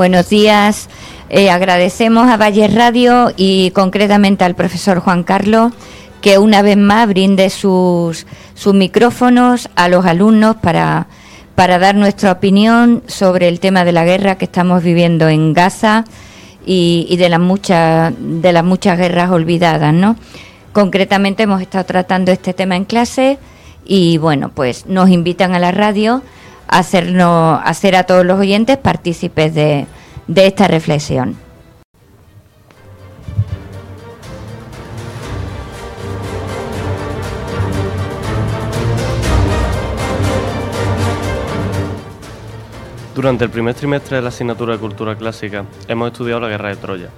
Buenos días. Eh, agradecemos a Valle Radio y concretamente al profesor Juan Carlos que una vez más brinde sus, sus micrófonos a los alumnos para, para dar nuestra opinión sobre el tema de la guerra que estamos viviendo en Gaza y, de, las muchas, de las muchas guerras olvidadas, ¿no? Concretamente hemos estado tratando este tema en clase y bueno, pues nos invitan a la radio hacernos, hacer a todos los oyentes partícipes de, de esta reflexión. Durante el primer trimestre de la asignatura de Cultura Clásica hemos estudiado la Guerra de Troya.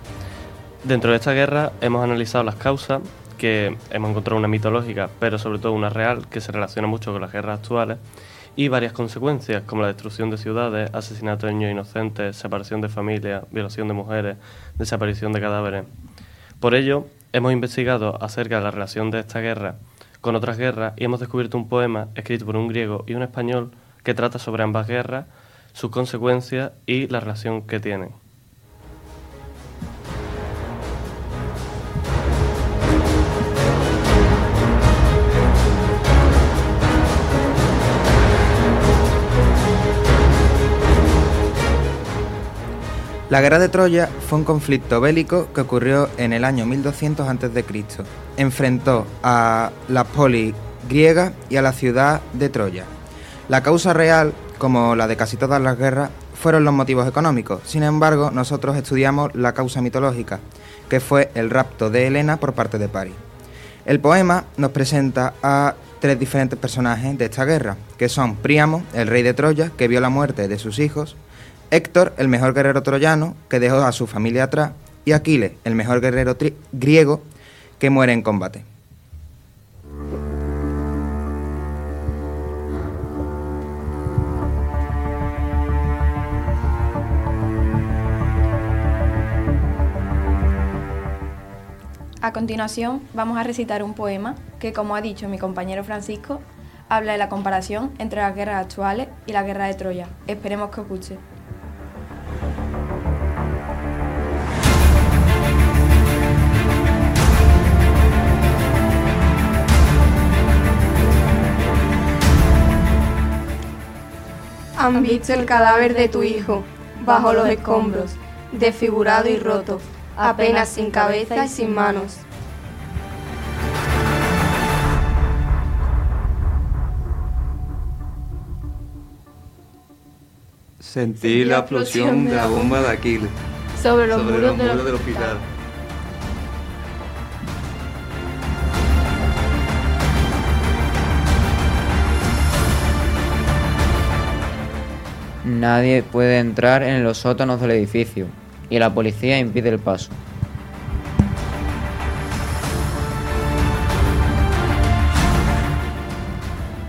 Dentro de esta guerra hemos analizado las causas, que hemos encontrado una mitológica, pero sobre todo una real, que se relaciona mucho con las guerras actuales, y varias consecuencias, como la destrucción de ciudades, asesinato de niños inocentes, separación de familias, violación de mujeres, desaparición de cadáveres. Por ello, hemos investigado acerca de la relación de esta guerra con otras guerras y hemos descubierto un poema escrito por un griego y un español que trata sobre ambas guerras sus consecuencias y la relación que tienen. La guerra de Troya fue un conflicto bélico que ocurrió en el año 1200 a.C. Enfrentó a la polis griega y a la ciudad de Troya. La causa real como la de casi todas las guerras, fueron los motivos económicos. Sin embargo, nosotros estudiamos la causa mitológica, que fue el rapto de Helena por parte de Paris. El poema nos presenta a tres diferentes personajes de esta guerra, que son Príamo, el rey de Troya, que vio la muerte de sus hijos, Héctor, el mejor guerrero troyano, que dejó a su familia atrás, y Aquiles, el mejor guerrero griego, que muere en combate. A continuación, vamos a recitar un poema que, como ha dicho mi compañero Francisco, habla de la comparación entre las guerras actuales y la guerra de Troya. Esperemos que os Han visto el cadáver de tu hijo bajo los escombros, desfigurado y roto apenas sin cabeza y sin manos. Sentí la explosión de la bomba de Aquiles sobre los muros, del, hospital. hospital. Nadie puede entrar en los sótanos del edificio y la policía impide el paso.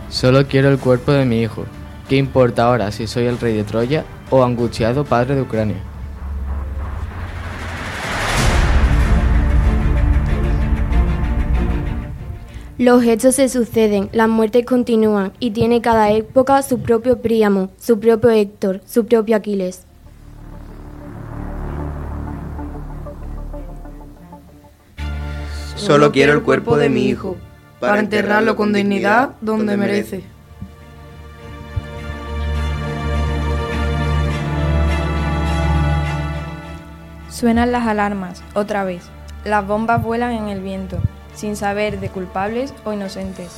Solo quiero el cuerpo de mi hijo. ¿Qué importa ahora si soy el rey de Troya o angustiado padre de Ucrania? Los hechos se suceden, las muertes continúan y tiene cada época su propio Príamo, su propio Héctor, su propio Aquiles. Solo quiero el cuerpo de mi hijo, para enterrarlo con dignidad donde merece. Suenan las alarmas, otra vez. Las bombas vuelan en el viento, sin saber de culpables o inocentes.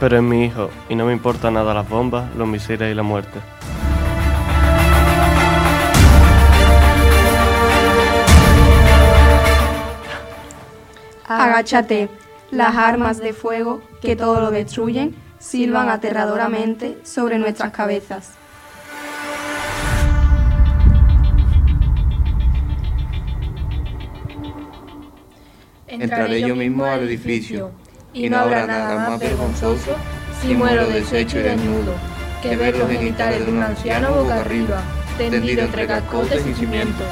Pero es mi hijo, y no me importa nada las bombas, los misiles y la muerte. Agáchate, las armas de fuego que todo lo destruyen silban aterradoramente sobre nuestras cabezas. Entraré yo mismo al edificio y no habrá nada más vergonzoso si muero deshecho y desnudo que ver los genitales de un anciano boca arriba, tendido entre cascotes y cimientos.